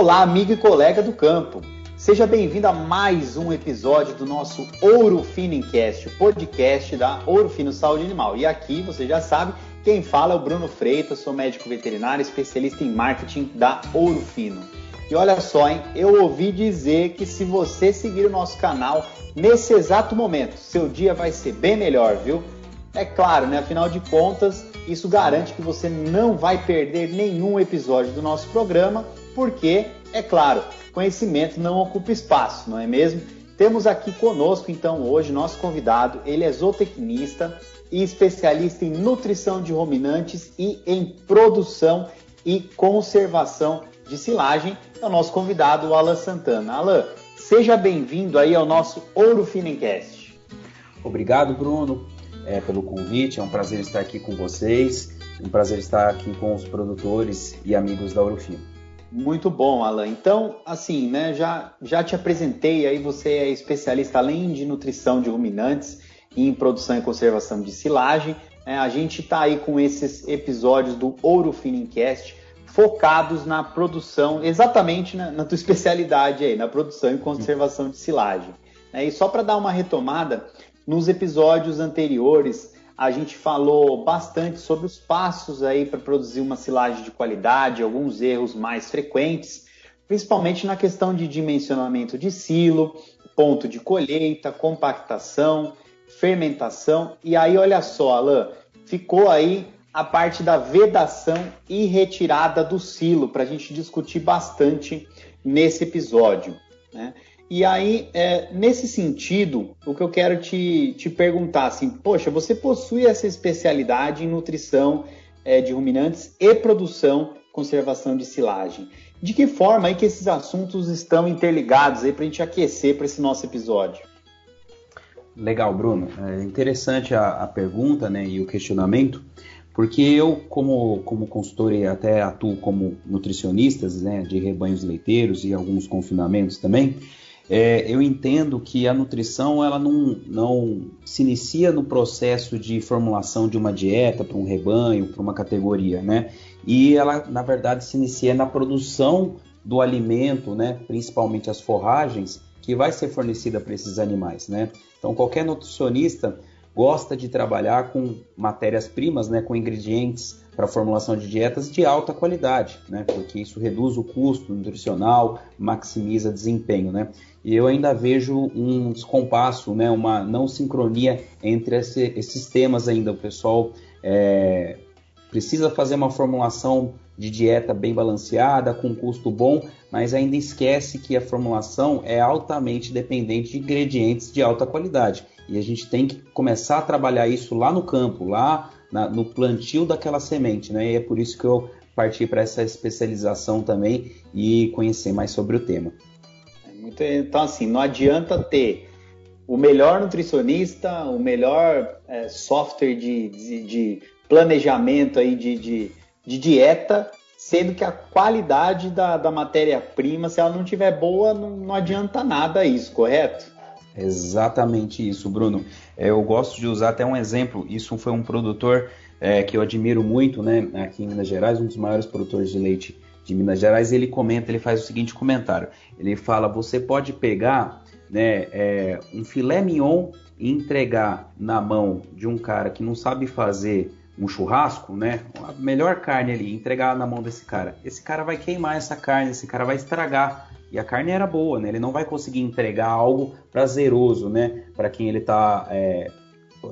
Olá, amigo e colega do campo. Seja bem-vindo a mais um episódio do nosso Ouro Fino Encast, o podcast da Ouro Fino Saúde Animal. E aqui, você já sabe, quem fala é o Bruno Freitas, sou médico veterinário, especialista em marketing da Ouro Fino. E olha só, hein? Eu ouvi dizer que se você seguir o nosso canal nesse exato momento, seu dia vai ser bem melhor, viu? É claro, né? Afinal de contas, isso garante que você não vai perder nenhum episódio do nosso programa, porque, é claro, conhecimento não ocupa espaço, não é mesmo? Temos aqui conosco, então, hoje, nosso convidado. Ele é zootecnista e especialista em nutrição de ruminantes e em produção e conservação de silagem é o nosso convidado, Alan Santana. Alan, seja bem-vindo aí ao nosso Ouro Finencast. Obrigado, Bruno, é, pelo convite. É um prazer estar aqui com vocês. Um prazer estar aqui com os produtores e amigos da Ouro Fino. Muito bom, Alan. Então, assim, né, já, já te apresentei aí, você é especialista além de nutrição de ruminantes em produção e conservação de silagem. É, a gente está aí com esses episódios do Ouro Finencast focados na produção, exatamente na, na tua especialidade aí, na produção e conservação de silagem. É, e só para dar uma retomada, nos episódios anteriores a gente falou bastante sobre os passos aí para produzir uma silagem de qualidade, alguns erros mais frequentes, principalmente na questão de dimensionamento de silo, ponto de colheita, compactação, fermentação. E aí, olha só, Alain, ficou aí a parte da vedação e retirada do silo, para a gente discutir bastante nesse episódio. Né? E aí, é, nesse sentido, o que eu quero te, te perguntar, assim, poxa, você possui essa especialidade em nutrição é, de ruminantes e produção, conservação de silagem. De que forma aí que esses assuntos estão interligados aí para a gente aquecer para esse nosso episódio? Legal, Bruno. É interessante a, a pergunta né, e o questionamento, porque eu, como, como consultor e até atuo como nutricionista né, de rebanhos leiteiros e alguns confinamentos também, é, eu entendo que a nutrição ela não, não se inicia no processo de formulação de uma dieta para um rebanho, para uma categoria, né? E ela, na verdade, se inicia na produção do alimento, né? principalmente as forragens, que vai ser fornecida para esses animais, né? Então, qualquer nutricionista gosta de trabalhar com matérias-primas, né, com ingredientes para formulação de dietas de alta qualidade, né, porque isso reduz o custo nutricional, maximiza desempenho, né. E eu ainda vejo um descompasso, né, uma não sincronia entre esse, esses temas ainda. O pessoal é, precisa fazer uma formulação de dieta bem balanceada, com custo bom, mas ainda esquece que a formulação é altamente dependente de ingredientes de alta qualidade. E a gente tem que começar a trabalhar isso lá no campo, lá na, no plantio daquela semente, né? E é por isso que eu parti para essa especialização também e conhecer mais sobre o tema. Então, assim, não adianta ter o melhor nutricionista, o melhor é, software de, de, de, planejamento aí de, de, de, dieta, sendo que a qualidade da, da matéria-prima, se ela não tiver boa, não, não adianta nada isso, correto? Exatamente isso, Bruno. É, eu gosto de usar até um exemplo. Isso foi um produtor é, que eu admiro muito, né, aqui em Minas Gerais, um dos maiores produtores de leite de Minas Gerais. Ele comenta, ele faz o seguinte comentário. Ele fala: você pode pegar, né, é, um filé mignon e entregar na mão de um cara que não sabe fazer um churrasco, né? A melhor carne ali, entregar na mão desse cara. Esse cara vai queimar essa carne, esse cara vai estragar e a carne era boa, né? Ele não vai conseguir entregar algo prazeroso, né? Para quem ele está é,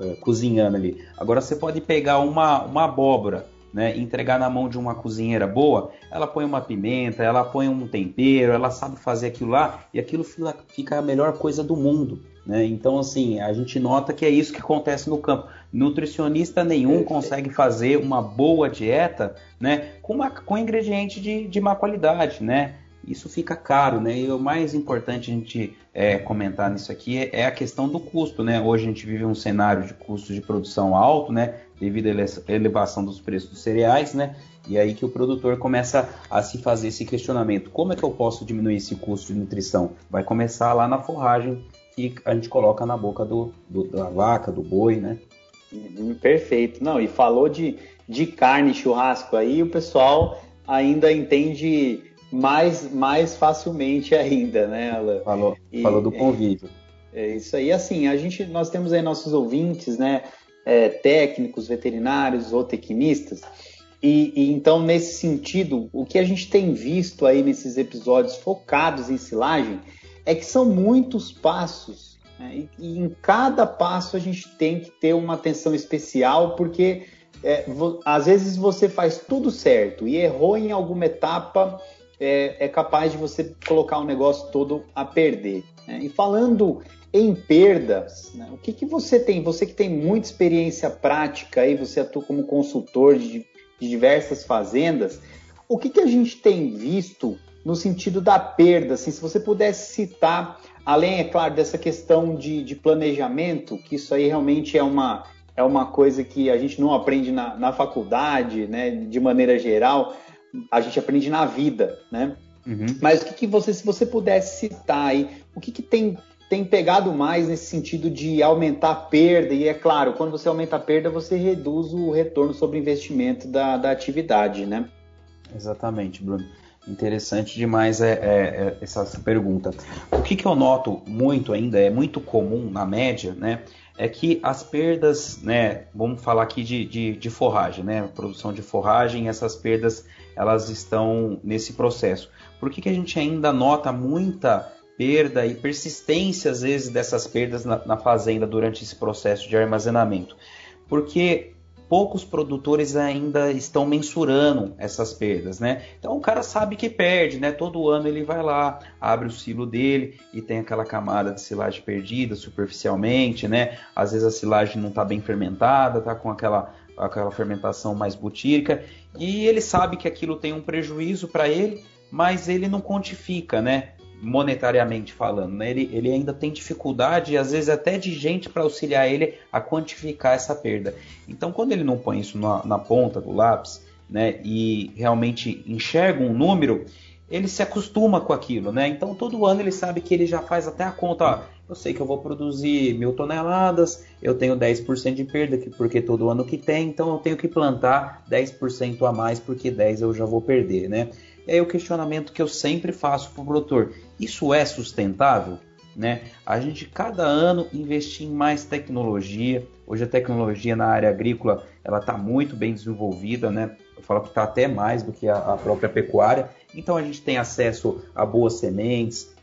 é, cozinhando ali. Agora você pode pegar uma, uma abóbora, né? Entregar na mão de uma cozinheira boa. Ela põe uma pimenta, ela põe um tempero, ela sabe fazer aquilo lá e aquilo fica a melhor coisa do mundo. Né? Então, assim, a gente nota que é isso que acontece no campo. Nutricionista nenhum consegue fazer uma boa dieta né, com, uma, com ingrediente de, de má qualidade, né? isso fica caro, né? E o mais importante a gente é, comentar nisso aqui é, é, a questão do custo, né? Hoje a gente vive um cenário de custo de produção alto, né? Devido à elevação dos preços dos cereais, né? E aí que o produtor começa a se fazer esse questionamento: como é que eu posso diminuir esse custo de nutrição? Vai começar lá na forragem que a gente coloca na boca do, do da vaca, do boi, né? Uhum, perfeito. Não, e falou de, de carne churrasco aí, o pessoal ainda entende mais, mais facilmente ainda, né, Alan? Falou, e, falou do convívio. É, é, isso aí, assim, a gente, nós temos aí nossos ouvintes, né, é, técnicos, veterinários, zootecnistas, e, e, então, nesse sentido, o que a gente tem visto aí nesses episódios focados em silagem é que são muitos passos, né? e, e, em cada passo a gente tem que ter uma atenção especial, porque é, às vezes você faz tudo certo e errou em alguma etapa, é, é capaz de você colocar o negócio todo a perder. Né? E falando em perdas, né? o que, que você tem? Você que tem muita experiência prática aí, você atua como consultor de, de diversas fazendas, o que, que a gente tem visto no sentido da perda? Assim, se você pudesse citar, além, é claro, dessa questão de, de planejamento, que isso aí realmente é uma, é uma coisa que a gente não aprende na, na faculdade, né, de maneira geral, a gente aprende na vida, né? Uhum. Mas o que, que você, se você pudesse citar aí, o que, que tem, tem pegado mais nesse sentido de aumentar a perda? E é claro, quando você aumenta a perda, você reduz o retorno sobre investimento da, da atividade, né? Exatamente, Bruno. Interessante demais é, é, é essa pergunta. O que, que eu noto muito ainda, é muito comum na média, né? é que as perdas, né, vamos falar aqui de, de, de, forragem, né, produção de forragem, essas perdas elas estão nesse processo. Por que, que a gente ainda nota muita perda e persistência às vezes dessas perdas na, na fazenda durante esse processo de armazenamento? Porque poucos produtores ainda estão mensurando essas perdas, né? Então o cara sabe que perde, né? Todo ano ele vai lá, abre o silo dele e tem aquela camada de silagem perdida superficialmente, né? Às vezes a silagem não está bem fermentada, tá com aquela aquela fermentação mais butírica e ele sabe que aquilo tem um prejuízo para ele, mas ele não quantifica, né? Monetariamente falando, né? ele, ele ainda tem dificuldade, às vezes até de gente para auxiliar ele a quantificar essa perda. Então, quando ele não põe isso na, na ponta do lápis, né, e realmente enxerga um número, ele se acostuma com aquilo, né? Então, todo ano ele sabe que ele já faz até a conta, ó, eu sei que eu vou produzir mil toneladas, eu tenho 10% de perda, porque todo ano que tem, então eu tenho que plantar 10% a mais, porque 10 eu já vou perder, né? E aí o questionamento que eu sempre faço para o produtor, isso é sustentável? Né? A gente cada ano investir em mais tecnologia. Hoje a tecnologia na área agrícola ela está muito bem desenvolvida, né? Eu falo que está até mais do que a, a própria pecuária. Então a gente tem acesso a boas sementes,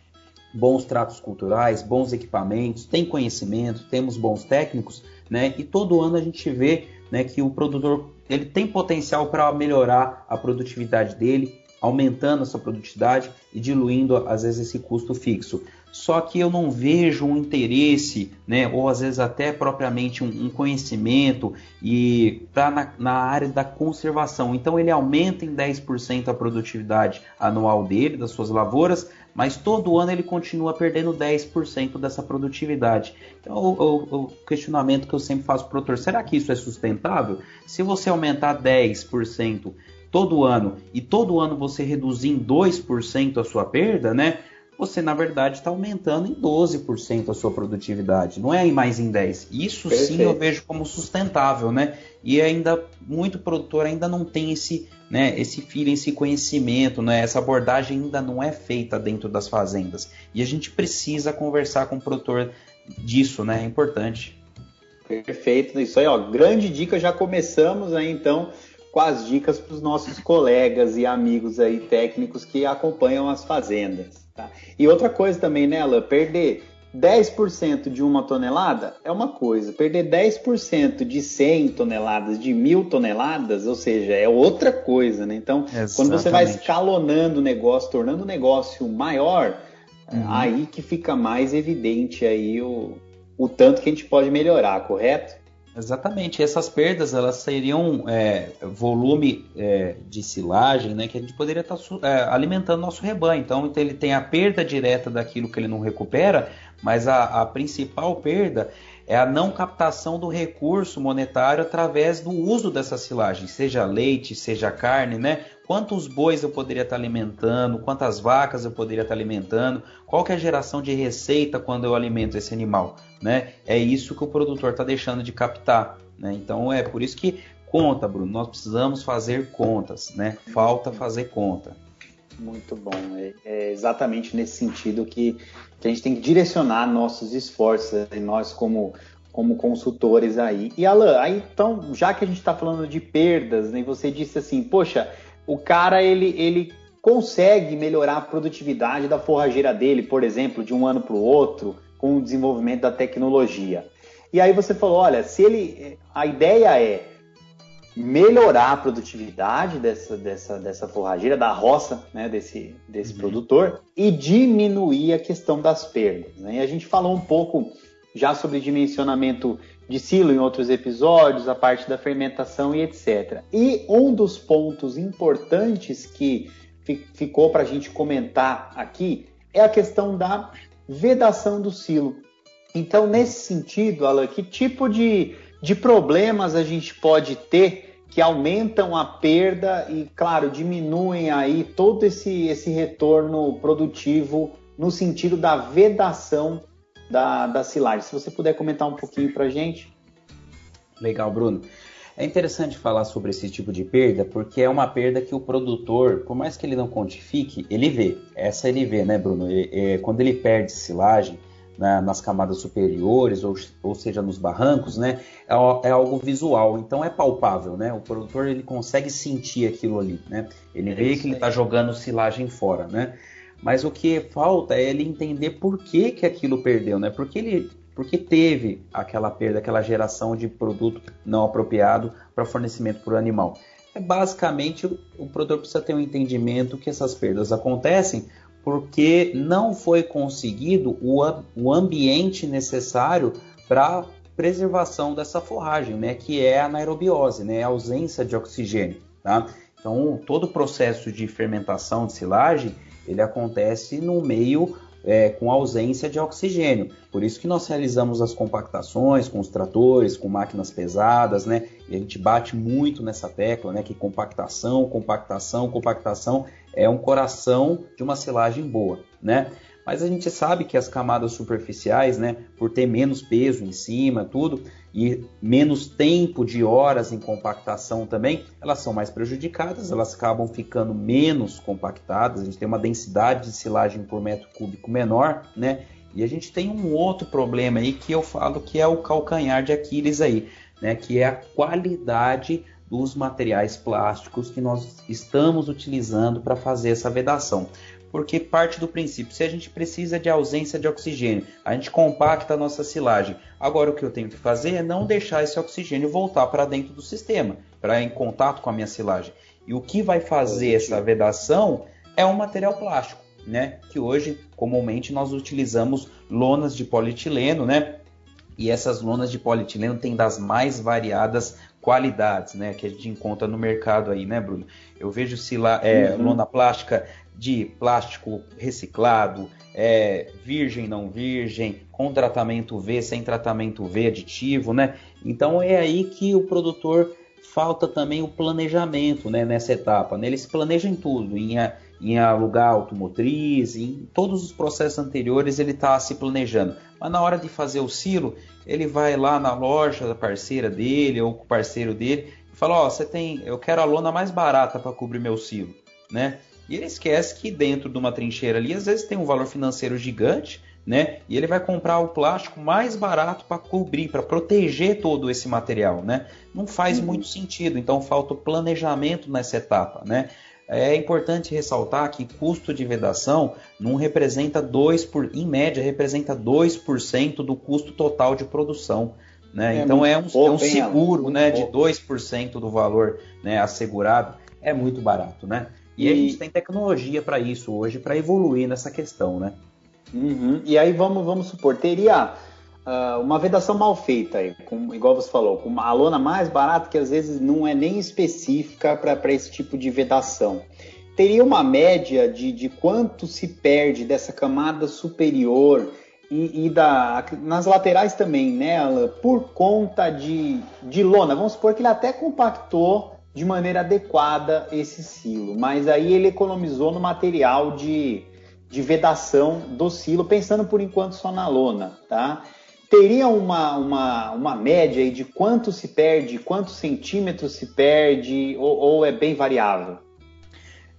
bons tratos culturais, bons equipamentos, tem conhecimento, temos bons técnicos, né? E todo ano a gente vê né, que o produtor ele tem potencial para melhorar a produtividade dele, aumentando a sua produtividade e diluindo às vezes esse custo fixo. Só que eu não vejo um interesse, né, ou às vezes até propriamente um, um conhecimento e tá na, na, área da conservação. Então ele aumenta em 10% a produtividade anual dele, das suas lavouras, mas todo ano ele continua perdendo 10% dessa produtividade. Então o, o, o, questionamento que eu sempre faço para o produtor, será que isso é sustentável? Se você aumentar 10% todo ano e todo ano você reduzir em 2% a sua perda, né? Você na verdade está aumentando em 12% a sua produtividade, não é mais em 10. Isso Perfeito. sim eu vejo como sustentável, né? E ainda muito produtor ainda não tem esse, né, esse feeling, esse conhecimento, né? Essa abordagem ainda não é feita dentro das fazendas. E a gente precisa conversar com o produtor disso, né? É importante. Perfeito, isso aí, ó. Grande dica, já começamos aí então com as dicas para os nossos colegas e amigos aí técnicos que acompanham as fazendas. Tá? E outra coisa também, né, Alan? Perder 10% de uma tonelada é uma coisa, perder 10% de 100 toneladas, de mil toneladas, ou seja, é outra coisa, né? Então, Exatamente. quando você vai escalonando o negócio, tornando o negócio maior, uhum. aí que fica mais evidente aí o, o tanto que a gente pode melhorar, correto? Exatamente. essas perdas elas seriam é, volume é, de silagem, né, que a gente poderia estar tá, é, alimentando nosso rebanho. Então, ele tem a perda direta daquilo que ele não recupera, mas a, a principal perda é a não captação do recurso monetário através do uso dessa silagem, seja leite, seja carne, né? Quantos bois eu poderia estar alimentando, quantas vacas eu poderia estar alimentando, qual que é a geração de receita quando eu alimento esse animal, né? É isso que o produtor está deixando de captar, né? Então é por isso que conta, Bruno, nós precisamos fazer contas, né? Falta fazer conta. Muito bom. É, é exatamente nesse sentido que, que, a gente tem que direcionar nossos esforços, nós como, como consultores aí. E Alan, aí, então, já que a gente está falando de perdas, né, você disse assim, poxa, o cara ele, ele consegue melhorar a produtividade da forrageira dele, por exemplo, de um ano para o outro, com o desenvolvimento da tecnologia. E aí você falou, olha, se ele, a ideia é melhorar a produtividade dessa, dessa, dessa forrageira, da roça, né, desse, desse uhum. produtor, e diminuir a questão das perdas. Né? E a gente falou um pouco já sobre dimensionamento de silo em outros episódios, a parte da fermentação e etc. E um dos pontos importantes que ficou para a gente comentar aqui é a questão da vedação do silo. Então, nesse sentido, Alan, que tipo de, de problemas a gente pode ter que aumentam a perda e, claro, diminuem aí todo esse, esse retorno produtivo no sentido da vedação da, da silagem. Se você puder comentar um pouquinho para gente. Legal, Bruno. É interessante falar sobre esse tipo de perda, porque é uma perda que o produtor, por mais que ele não quantifique, ele vê. Essa ele vê, né, Bruno? É, é, quando ele perde silagem, na, nas camadas superiores, ou, ou seja, nos barrancos, né, é, é, algo visual, então é palpável, né? O produtor ele consegue sentir aquilo ali, né? Ele é vê que ele está jogando silagem fora, né? Mas o que falta é ele entender por que, que aquilo perdeu, né? Porque ele porque teve aquela perda, aquela geração de produto não apropriado para fornecimento para o animal. É basicamente o, o produtor precisa ter um entendimento que essas perdas acontecem porque não foi conseguido o, o ambiente necessário para preservação dessa forragem, né, que é a anaerobiose, né, a ausência de oxigênio, tá? Então, todo o processo de fermentação de silagem, ele acontece no meio é, com ausência de oxigênio. Por isso que nós realizamos as compactações com os tratores, com máquinas pesadas, né? E a gente bate muito nessa tecla, né? Que compactação, compactação, compactação é um coração de uma silagem boa, né? Mas a gente sabe que as camadas superficiais, né, por ter menos peso em cima, tudo, e menos tempo de horas em compactação também, elas são mais prejudicadas, elas acabam ficando menos compactadas, a gente tem uma densidade de silagem por metro cúbico menor, né? E a gente tem um outro problema aí que eu falo que é o calcanhar de Aquiles aí, né, que é a qualidade dos materiais plásticos que nós estamos utilizando para fazer essa vedação porque parte do princípio, se a gente precisa de ausência de oxigênio, a gente compacta a nossa silagem. Agora o que eu tenho que fazer é não deixar esse oxigênio voltar para dentro do sistema, para em contato com a minha silagem. E o que vai fazer essa vedação é um material plástico, né? Que hoje comumente nós utilizamos lonas de polietileno, né? E essas lonas de polietileno têm das mais variadas qualidades, né? Que a gente encontra no mercado aí, né, Bruno? Eu vejo sila, é, uhum. lona plástica de plástico reciclado, é, virgem, não virgem, com tratamento V, sem tratamento V aditivo, né? Então é aí que o produtor falta também o planejamento né, nessa etapa. Né? Ele se planeja em tudo, em, em alugar automotriz, em todos os processos anteriores ele está se planejando. Mas na hora de fazer o silo, ele vai lá na loja da parceira dele ou com o parceiro dele e fala: Ó, oh, você tem, eu quero a lona mais barata para cobrir meu silo, né? E ele esquece que dentro de uma trincheira ali, às vezes tem um valor financeiro gigante, né? E ele vai comprar o plástico mais barato para cobrir, para proteger todo esse material, né? Não faz uhum. muito sentido, então falta o planejamento nessa etapa, né? É importante ressaltar que custo de vedação não representa 2 por, em média, representa 2% do custo total de produção. Né? É então é um, pouco, é um seguro né, de 2% do valor né, assegurado, é muito barato. Né? E, e, a gente tem tecnologia para isso hoje, para evoluir nessa questão, né? Uhum. E aí vamos, vamos supor, teria uh, uma vedação mal feita, aí, com, igual você falou, com uma lona mais barata que às vezes não é nem específica para esse tipo de vedação. Teria uma média de, de quanto se perde dessa camada superior e, e da, nas laterais também, né, Alan, por conta de, de lona. Vamos supor que ele até compactou de maneira adequada esse silo, mas aí ele economizou no material de, de vedação do silo, pensando por enquanto só na lona, tá? Teria uma, uma, uma média aí de quanto se perde, quantos centímetros se perde, ou, ou é bem variável?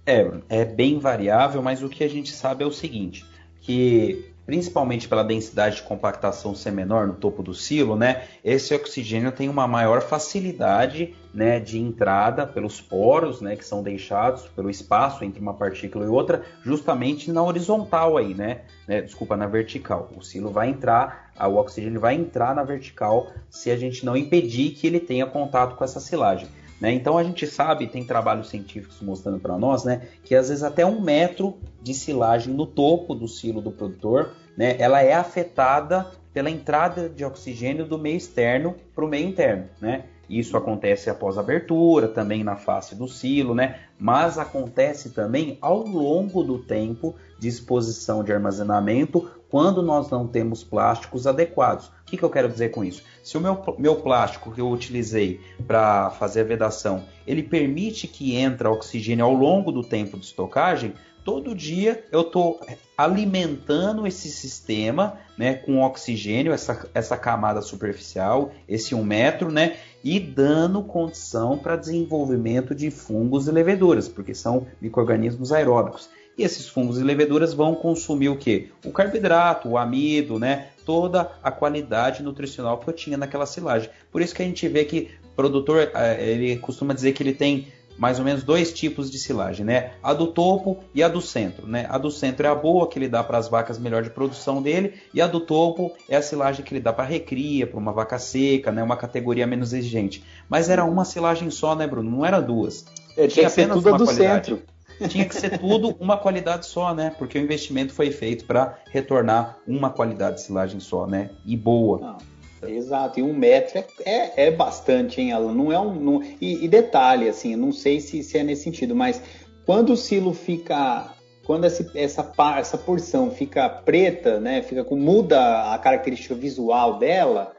É, é bem variável, mas o que a gente sabe é o seguinte, que principalmente pela densidade de compactação ser menor no topo do silo, né, esse oxigênio tem uma maior facilidade né, de entrada pelos poros né, que são deixados pelo espaço entre uma partícula e outra, justamente na horizontal aí, né, né desculpa, na vertical. O silo vai entrar, o oxigênio vai entrar na vertical se a gente não impedir que ele tenha contato com essa silagem. Né? Então a gente sabe, tem trabalhos científicos mostrando para nós, né, que às vezes até um metro de silagem no topo do silo do produtor, né, ela é afetada pela entrada de oxigênio do meio externo para o meio interno. Né? Isso acontece após a abertura, também na face do silo, né? mas acontece também ao longo do tempo de exposição de armazenamento quando nós não temos plásticos adequados. O que, que eu quero dizer com isso? Se o meu, meu plástico que eu utilizei para fazer a vedação, ele permite que entre oxigênio ao longo do tempo de estocagem, todo dia eu estou alimentando esse sistema né, com oxigênio, essa, essa camada superficial, esse 1 um metro, né, e dando condição para desenvolvimento de fungos e leveduras, porque são micro-organismos aeróbicos. E esses fungos e leveduras vão consumir o que? O carboidrato, o amido, né? Toda a qualidade nutricional que eu tinha naquela silagem. Por isso que a gente vê que produtor, eh, ele costuma dizer que ele tem mais ou menos dois tipos de silagem, né? A do topo e a do centro, né? A do centro é a boa que ele dá para as vacas melhor de produção dele e a do topo é a silagem que ele dá para recria, para uma vaca seca, né? Uma categoria menos exigente. Mas era uma silagem só, né, Bruno? Não era duas. É, tinha, tinha apenas tudo uma do qualidade. centro. Tinha que ser tudo uma qualidade só, né? Porque o investimento foi feito para retornar uma qualidade de silagem só, né? E boa. Não, exato, e um metro é, é, é bastante, hein, Alan? Não é um. Não... E, e, detalhe, assim, não sei se, se é nesse sentido, mas quando o silo fica. Quando essa, essa, essa porção fica preta, né? Fica com. muda a característica visual dela,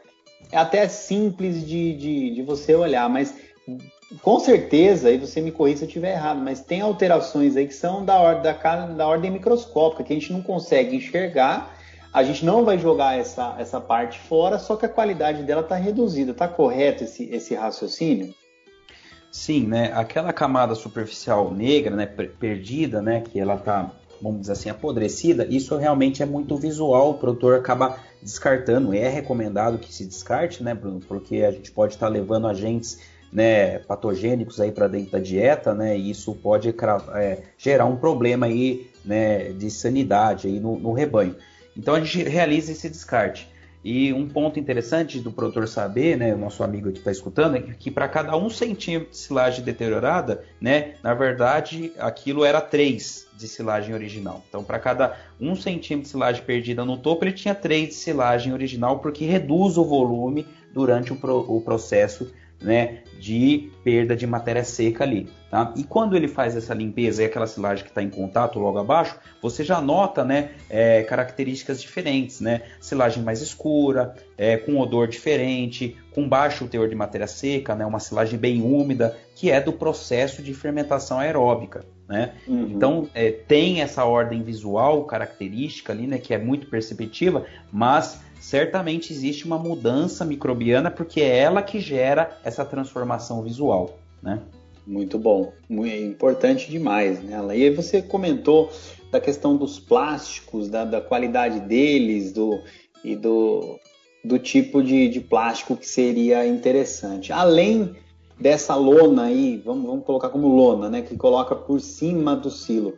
é até simples de, de, de você olhar, mas com certeza, e você me corrija se eu estiver errado, mas tem alterações aí que são da, ordem, da, da ordem microscópica, que a gente não consegue enxergar, a gente não vai jogar essa, essa parte fora, só que a qualidade dela está reduzida. Está correto esse, esse raciocínio? Sim, né? Aquela camada superficial negra, né, perdida, né, que ela está, vamos dizer assim, apodrecida, isso realmente é muito visual, o produtor acaba descartando. É recomendado que se descarte, né, Bruno? Porque a gente pode estar tá levando agentes né, patogênicos aí para dentro da dieta, né, e isso pode é, gerar um problema aí, né, de sanidade aí no, no, rebanho. Então a gente realiza esse descarte. E um ponto interessante do produtor saber, né, o nosso amigo que está escutando, é que, para cada um centímetro de silagem deteriorada, né, na verdade aquilo era três de silagem original. Então, para cada um centímetro de silagem perdida no topo, ele tinha três de silagem original, porque reduz o volume durante o, pro, o processo né, de perda de matéria seca ali. Tá? E quando ele faz essa limpeza e aquela silagem que está em contato logo abaixo, você já nota né, é, características diferentes, né? Silagem mais escura, é, com odor diferente, com baixo teor de matéria seca, né? uma silagem bem úmida, que é do processo de fermentação aeróbica. Né? Uhum. Então é, tem essa ordem visual característica ali, né, que é muito perceptiva, mas certamente existe uma mudança microbiana porque é ela que gera essa transformação visual, né? Muito bom, muito importante demais, né? E aí você comentou da questão dos plásticos, da, da qualidade deles, do e do, do tipo de, de plástico que seria interessante. Além dessa lona aí, vamos, vamos colocar como lona, né? Que coloca por cima do silo.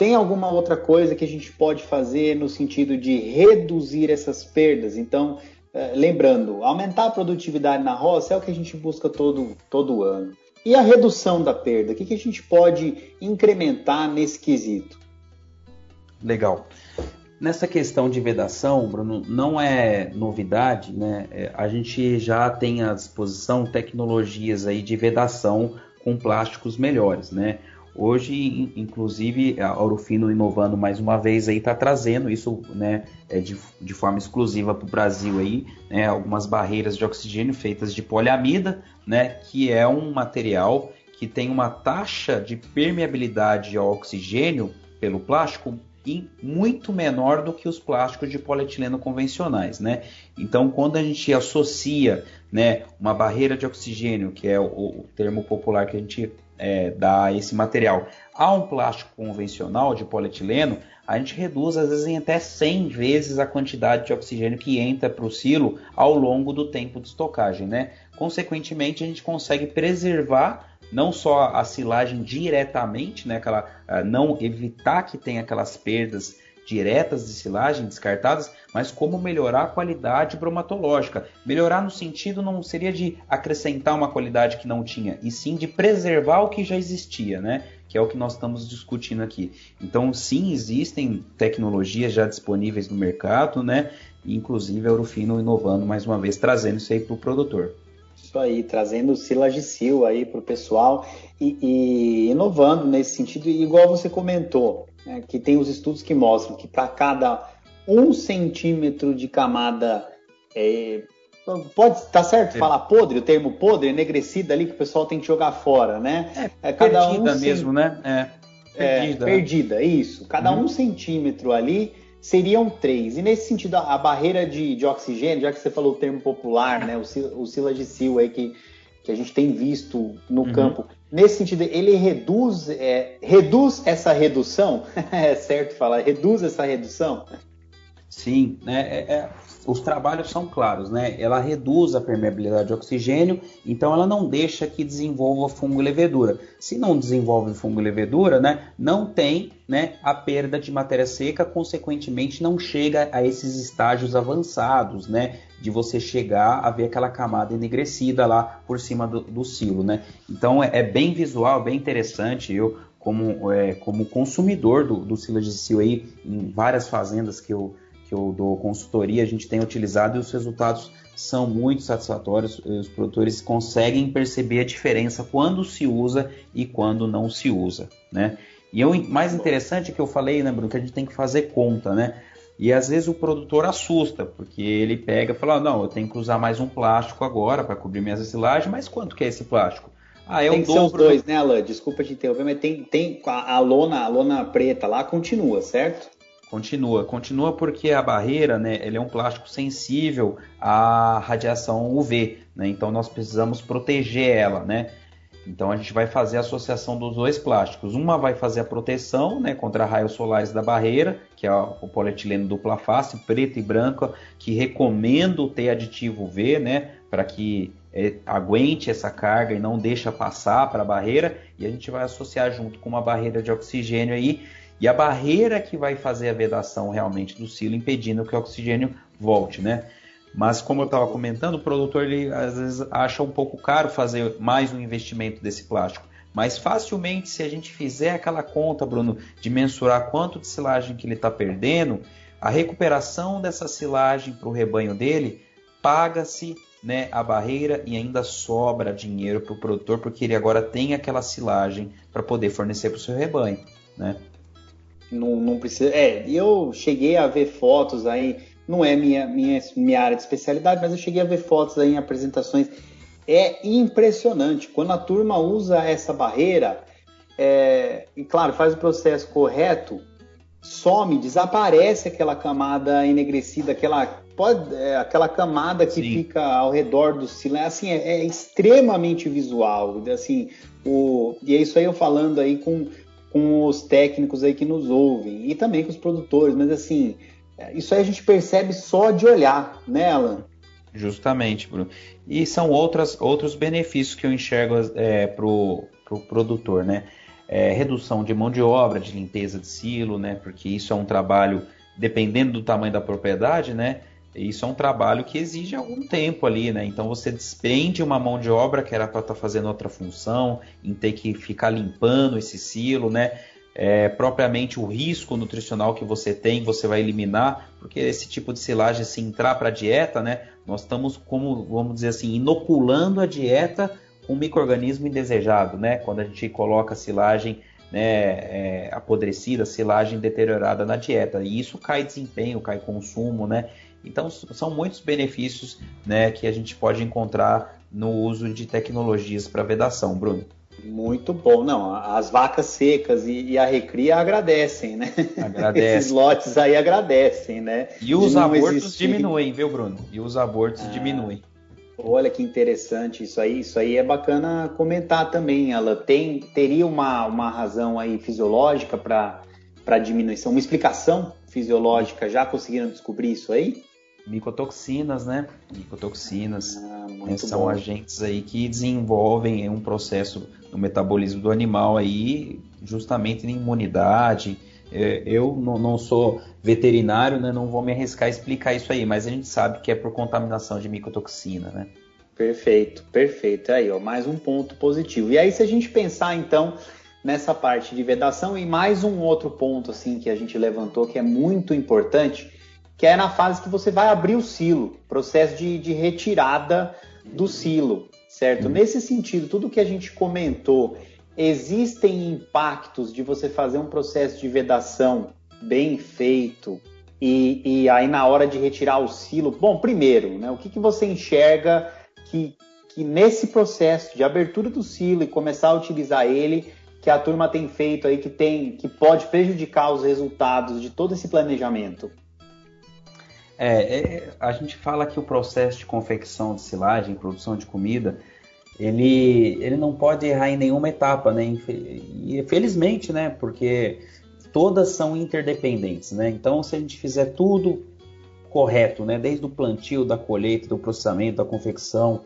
Tem alguma outra coisa que a gente pode fazer no sentido de reduzir essas perdas? Então, eh, lembrando, aumentar a produtividade na roça é o que a gente busca todo, todo ano. E a redução da perda? O que, que a gente pode incrementar nesse quesito? Legal. Nessa questão de vedação, Bruno, não é novidade, né? É, a gente já tem à disposição tecnologias aí de vedação com plásticos melhores, né? Hoje, inclusive, a Ourofino inovando mais uma vez aí está trazendo isso, né, é, de, de forma exclusiva para o Brasil aí, né, algumas barreiras de oxigênio feitas de poliamida, né, que é um material que tem uma taxa de permeabilidade ao oxigênio pelo plástico muito menor do que os plásticos de polietileno convencionais, né? Então, quando a gente associa, né, uma barreira de oxigênio, que é o, o termo popular que a gente é, dar esse material. Há um plástico convencional de polietileno, a gente reduz às vezes em até 100 vezes a quantidade de oxigênio que entra para o silo ao longo do tempo de estocagem, né? Consequentemente, a gente consegue preservar não só a silagem diretamente, né, aquela, uh, não evitar que tenha aquelas perdas diretas de silagem descartadas, mas como melhorar a qualidade bromatológica. Melhorar no sentido não seria de acrescentar uma qualidade que não tinha, e sim de preservar o que já existia, né? Que é o que nós estamos discutindo aqui. Então, sim, existem tecnologias já disponíveis no mercado, né? Inclusive a Eurofino inovando mais uma vez, trazendo isso aí para o produtor. Isso aí, trazendo o Silagicil aí para o pessoal e, e, inovando nesse sentido, igual você comentou, né, que tem os estudos que mostram que para cada um centímetro de camada é, pode estar tá certo é. falar podre, o termo podre, enegrecida ali que o pessoal tem que jogar fora, né? É, é cada perdida um mesmo, né? É, perdida. É, perdida, isso. Cada uhum. um centímetro ali seriam três. E nesse sentido, a, barreira de, de, oxigênio, já que você falou o termo popular, né, o, o silagicil aí que, que a gente tem visto no uhum. campo, nesse sentido, ele reduz, é, reduz essa redução? é certo falar, reduz essa redução? Sim, né? É, é, os trabalhos são claros, né? Ela reduz a permeabilidade de oxigênio, então ela não deixa que desenvolva fungo e levedura. Se não desenvolve fungo e levedura, né, não tem né, a perda de matéria seca, consequentemente não chega a esses estágios avançados, né, de você chegar a ver aquela camada enegrecida lá por cima do, do silo, né. Então é, é, bem visual, bem interessante. Eu como, é, como consumidor do, do de aí em várias fazendas que eu que eu dou consultoria, a gente tem utilizado e os resultados são muito satisfatórios. Os produtores conseguem perceber a diferença quando se usa e quando não se usa, né? E o mais interessante é que eu falei, né, Bruno, que a gente tem que fazer conta, né? E às vezes o produtor assusta, porque ele pega e fala: não, eu tenho que usar mais um plástico agora para cobrir minhas assilagens, mas quanto que é esse plástico? Ah, é tem o dobro. os dois, né, Alain? Desculpa te interromper, mas tem, tem a, a, lona, a lona preta lá continua, certo? Continua, continua porque a barreira, né, ele é um plástico sensível à radiação UV, né? Então nós precisamos proteger ela, né? Então a gente vai fazer a associação dos dois plásticos. Uma vai fazer a proteção, né, contra raios solares da barreira, que é o polietileno dupla face, preta e branca, que recomendo ter aditivo UV, né, para que é, aguente essa carga e não deixa passar para a barreira. E a gente vai associar junto com uma barreira de oxigênio aí e a barreira que vai fazer a vedação realmente do silo, impedindo que o oxigênio volte, né? Mas como eu estava comentando, o produtor ele às vezes acha um pouco caro fazer mais um investimento desse plástico. Mas facilmente, se a gente fizer aquela conta, Bruno, de mensurar quanto de silagem que ele está perdendo, a recuperação dessa silagem para o rebanho dele paga-se né, a barreira e ainda sobra dinheiro para o produtor, porque ele agora tem aquela silagem para poder fornecer para o seu rebanho. Né? Não, não precisa. É, eu cheguei a ver fotos aí, não é minha, minha, minha área de especialidade, mas eu cheguei a ver fotos aí em apresentações. É impressionante. Quando a turma usa essa barreira, é, e claro, faz o processo correto, some, desaparece aquela camada enegrecida, aquela, pode, é, aquela camada que Sim. fica ao redor do silêncio. Assim, é, é, extremamente visual. Assim, o, e é isso aí eu falando aí com com os técnicos aí que nos ouvem e também com os produtores, mas assim, isso aí a gente percebe só de olhar, né, Alan? Justamente, Bruno. E são outras, outros benefícios que eu enxergo é, para o pro produtor, né? É, redução de mão de obra, de limpeza de silo, né? Porque isso é um trabalho, dependendo do tamanho da propriedade, né? Isso é um trabalho que exige algum tempo ali, né? Então você despende uma mão de obra que era para estar tá fazendo outra função, em ter que ficar limpando esse silo, né? É, propriamente o risco nutricional que você tem, você vai eliminar, porque esse tipo de silagem, se entrar para a dieta, né? Nós estamos, como vamos dizer assim, inoculando a dieta com um microorganismo indesejado, né? Quando a gente coloca silagem né, é, apodrecida, silagem deteriorada na dieta. E isso cai desempenho, cai consumo, né? Então, são muitos benefícios né, que a gente pode encontrar no uso de tecnologias para vedação, Bruno. Muito bom. Não, as vacas secas e, e a recria agradecem, né? Agradecem. Esses lotes aí agradecem, né? E os abortos existir... diminuem, viu, Bruno? E os abortos ah, diminuem. Olha que interessante isso aí. Isso aí é bacana comentar também. Ela tem teria uma, uma razão aí fisiológica para para diminuição, uma explicação fisiológica. Já conseguiram descobrir isso aí? Micotoxinas, né? Micotoxinas ah, é, são bom. agentes aí que desenvolvem um processo no metabolismo do animal aí, justamente na imunidade. É, eu não sou veterinário, né? Não vou me arriscar a explicar isso aí, mas a gente sabe que é por contaminação de micotoxina, né? Perfeito, perfeito. Aí, ó, mais um ponto positivo. E aí, se a gente pensar então nessa parte de vedação e mais um outro ponto assim que a gente levantou que é muito importante, que é na fase que você vai abrir o silo, processo de, de retirada do silo, certo? Uhum. Nesse sentido, tudo que a gente comentou, existem impactos de você fazer um processo de vedação bem feito e, e aí na hora de retirar o silo, bom, primeiro, né, o que, que você enxerga que, que nesse processo de abertura do silo e começar a utilizar ele, que a turma tem feito aí que tem que pode prejudicar os resultados de todo esse planejamento? É, é, a gente fala que o processo de confecção de silagem, produção de comida, ele, ele não pode errar em nenhuma etapa, né? E felizmente, né? Porque todas são interdependentes, né? Então, se a gente fizer tudo correto, né? Desde o plantio, da colheita, do processamento, da confecção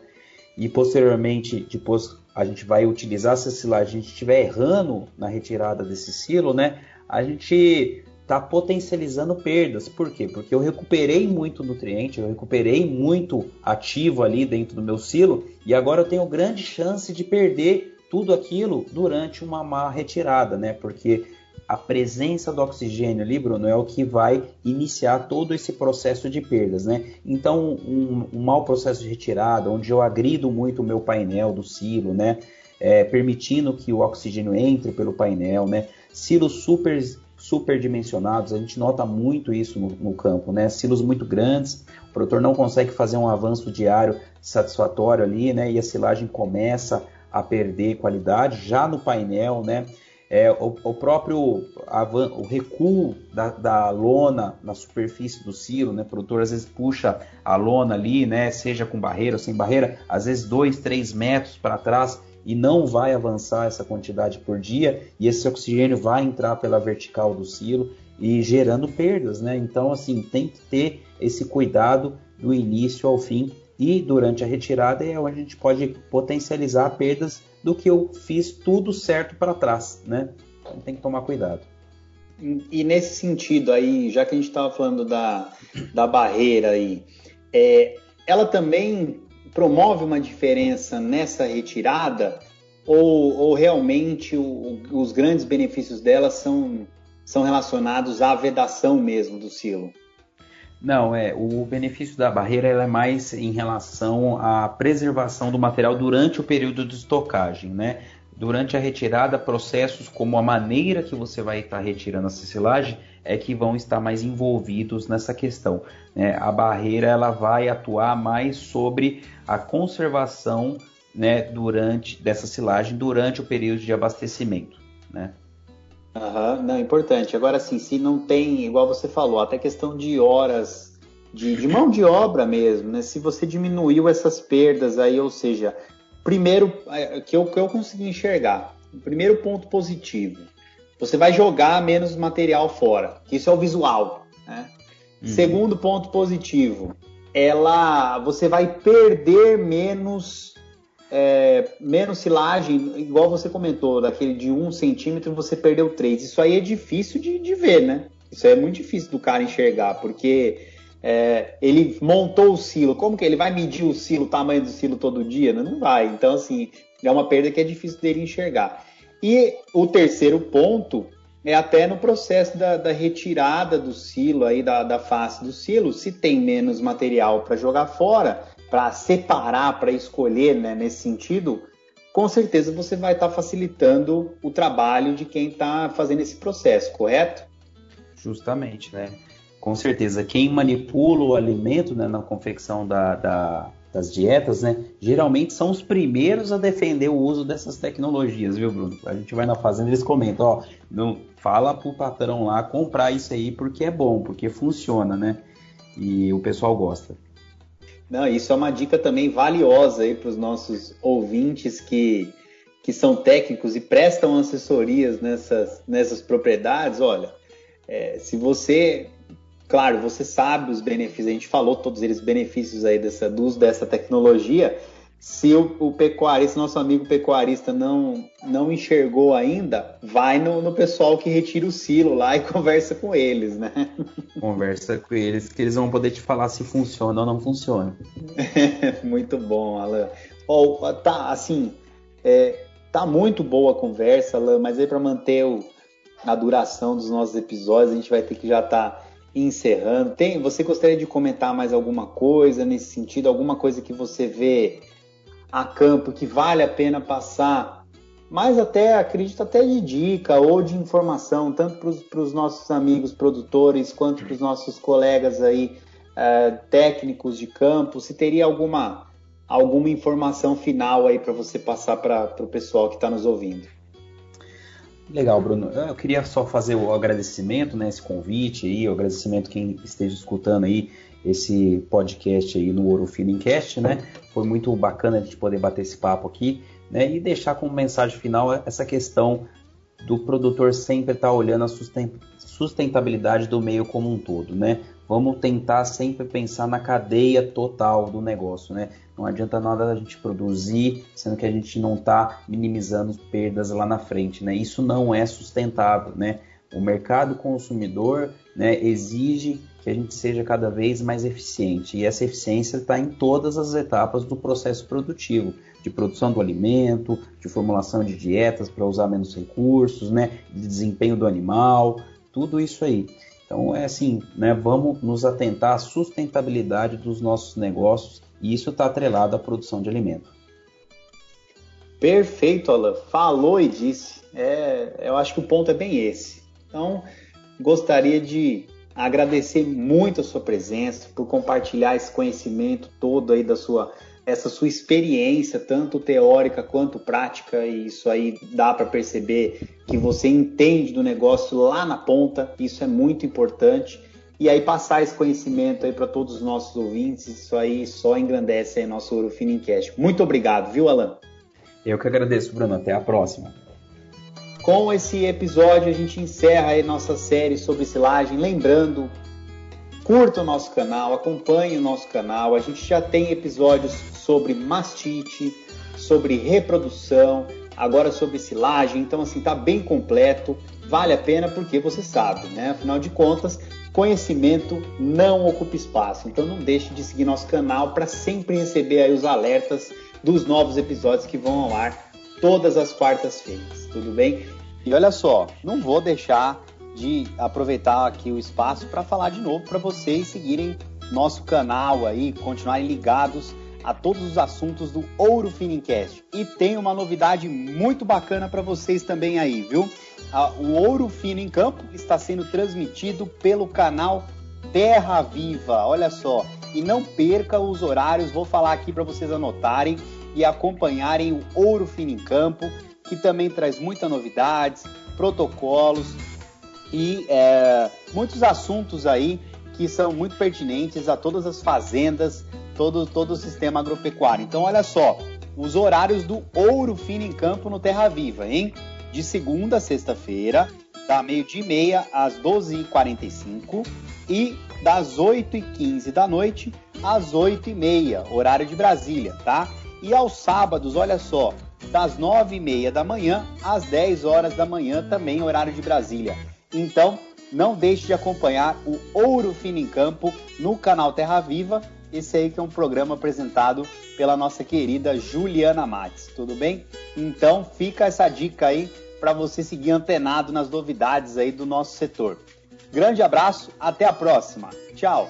e posteriormente, depois a gente vai utilizar essa silagem, a gente estiver errando na retirada desse silo, né? A gente está potencializando perdas. Por quê? Porque eu recuperei muito nutriente, eu recuperei muito ativo ali dentro do meu silo e agora eu tenho grande chance de perder tudo aquilo durante uma má retirada, né? Porque a presença do oxigênio ali, Bruno, é o que vai iniciar todo esse processo de perdas, né? Então, um, um mau processo de retirada, onde eu agrido muito o meu painel do silo, né? É, permitindo que o oxigênio entre pelo painel, né? Silos super superdimensionados, a gente nota muito isso no, no, campo, né? Silos muito grandes, o produtor não consegue fazer um avanço diário satisfatório ali, né? E a silagem começa a perder qualidade já no painel, né? É, o, o, próprio o recuo da, da, lona na superfície do silo, né? O produtor às vezes puxa a lona ali, né? Seja com barreira ou sem barreira, às vezes 2, 3 metros para trás e não vai avançar essa quantidade por dia e esse oxigênio vai entrar pela vertical do silo e gerando perdas, né? Então, assim, tem que ter esse cuidado do início ao fim e durante a retirada é onde a gente pode potencializar perdas do que eu fiz tudo certo para trás, né? Então tem que tomar cuidado. E nesse sentido aí, já que a gente estava falando da, da barreira aí, é, ela também promove uma diferença nessa retirada ou, ou realmente o, os grandes benefícios dela são, são relacionados à vedação mesmo do silo? Não, é o benefício da barreira é mais em relação à preservação do material durante o período de estocagem, né? Durante a retirada, processos como a maneira que você vai estar retirando a silagem é que vão estar mais envolvidos nessa questão. Né? A barreira ela vai atuar mais sobre a conservação né, durante dessa silagem durante o período de abastecimento, né? Aham, não, importante. Agora, sim, se não tem, igual você falou, até questão de horas de, de mão de obra mesmo, né? Se você diminuiu essas perdas aí, ou seja, primeiro, é, que eu, que eu consegui enxergar, o primeiro ponto positivo, você vai jogar menos material fora, que isso é o visual, né? Uhum. Segundo ponto positivo, ela, você vai perder menos é, menos silagem, igual você comentou, daquele de um centímetro você perdeu três. Isso aí é difícil de, de ver, né? Isso aí é muito difícil do cara enxergar, porque é, ele montou o silo. Como que ele vai medir o silo, o tamanho do silo todo dia? Não, não vai. Então, assim, é uma perda que é difícil dele enxergar. E o terceiro ponto é até no processo da, da retirada do silo, aí da, da face do silo, se tem menos material para jogar fora, para separar, para escolher né, nesse sentido, com certeza você vai estar tá facilitando o trabalho de quem está fazendo esse processo, correto? Justamente, né? Com certeza. Quem manipula o alimento né, na confecção da, da, das dietas, né? Geralmente são os primeiros a defender o uso dessas tecnologias, viu, Bruno? A gente vai na fazenda eles comentam, ó, não, fala pro patrão lá comprar isso aí porque é bom, porque funciona, né? E o pessoal gosta. Não, isso é uma dica também valiosa aí para os nossos ouvintes que, que são técnicos e prestam assessorias nessas, nessas propriedades. Olha, é, se você, claro, você sabe os benefícios, a gente falou todos eles benefícios aí dessa, do uso dessa tecnologia, se o, o pecuarista, nosso amigo pecuarista, não, não enxergou ainda, vai no, no pessoal que retira o silo lá e conversa com eles, né? Conversa com eles, que eles vão poder te falar se funciona ou não funciona. muito bom, Alan. Oh, tá, assim, é, tá muito boa a conversa, Alan, mas aí para manter o, a duração dos nossos episódios, a gente vai ter que já estar tá encerrando. Tem, você gostaria de comentar mais alguma coisa nesse sentido? Alguma coisa que você vê a campo que vale a pena passar, mas até acredito até de dica ou de informação, tanto para os nossos amigos produtores quanto para os nossos colegas aí é, técnicos de campo, se teria alguma alguma informação final aí para você passar para o pessoal que está nos ouvindo. Legal, Bruno. Eu queria só fazer o agradecimento, né, esse convite aí, o agradecimento quem esteja escutando aí esse podcast aí no Ouro Feelingcast, né? Foi muito bacana a gente poder bater esse papo aqui, né? E deixar como mensagem final essa questão do produtor sempre estar tá olhando a sustentabilidade do meio como um todo, né? Vamos tentar sempre pensar na cadeia total do negócio, né? Não adianta nada a gente produzir, sendo que a gente não está minimizando perdas lá na frente, né? Isso não é sustentável, né? O mercado consumidor né, exige que a gente seja cada vez mais eficiente. E essa eficiência está em todas as etapas do processo produtivo, de produção do alimento, de formulação de dietas para usar menos recursos, né, de desempenho do animal, tudo isso aí. Então é assim, né, vamos nos atentar à sustentabilidade dos nossos negócios e isso está atrelado à produção de alimento. Perfeito, Alan. Falou e disse. É, eu acho que o ponto é bem esse. Então, gostaria de agradecer muito a sua presença, por compartilhar esse conhecimento todo aí da sua essa sua experiência, tanto teórica quanto prática, e isso aí dá para perceber que você entende do negócio lá na ponta, isso é muito importante. E aí passar esse conhecimento aí para todos os nossos ouvintes, isso aí só engrandece aí nosso Ouro Finincast. Muito obrigado, viu, Alan? Eu que agradeço, Bruno. Até a próxima. Com esse episódio, a gente encerra a nossa série sobre silagem. Lembrando, curta o nosso canal, acompanhe o nosso canal. A gente já tem episódios sobre mastite, sobre reprodução, agora sobre silagem. Então, assim, tá bem completo. Vale a pena porque você sabe, né? Afinal de contas, conhecimento não ocupa espaço. Então, não deixe de seguir nosso canal para sempre receber aí os alertas dos novos episódios que vão ao ar todas as quartas-feiras. Tudo bem? E olha só, não vou deixar de aproveitar aqui o espaço para falar de novo para vocês seguirem nosso canal aí, continuarem ligados a todos os assuntos do Ouro Finincast. E tem uma novidade muito bacana para vocês também aí, viu? O Ouro Fino em Campo está sendo transmitido pelo canal Terra Viva. Olha só, e não perca os horários, vou falar aqui para vocês anotarem e acompanharem o Ouro Fino em Campo que também traz muitas novidades, protocolos e é, muitos assuntos aí que são muito pertinentes a todas as fazendas, todo, todo o sistema agropecuário. Então, olha só, os horários do Ouro Fino em Campo no Terra Viva, hein? De segunda a sexta-feira, da meio-dia e meia às 12h45 e das 8h15 da noite às 8h30, horário de Brasília, tá? E aos sábados, olha só, das 9h30 da manhã às 10 horas da manhã, também horário de Brasília. Então, não deixe de acompanhar o Ouro Fino em Campo no canal Terra Viva. Esse aí que é um programa apresentado pela nossa querida Juliana Mates, tudo bem? Então, fica essa dica aí para você seguir antenado nas novidades aí do nosso setor. Grande abraço, até a próxima. Tchau.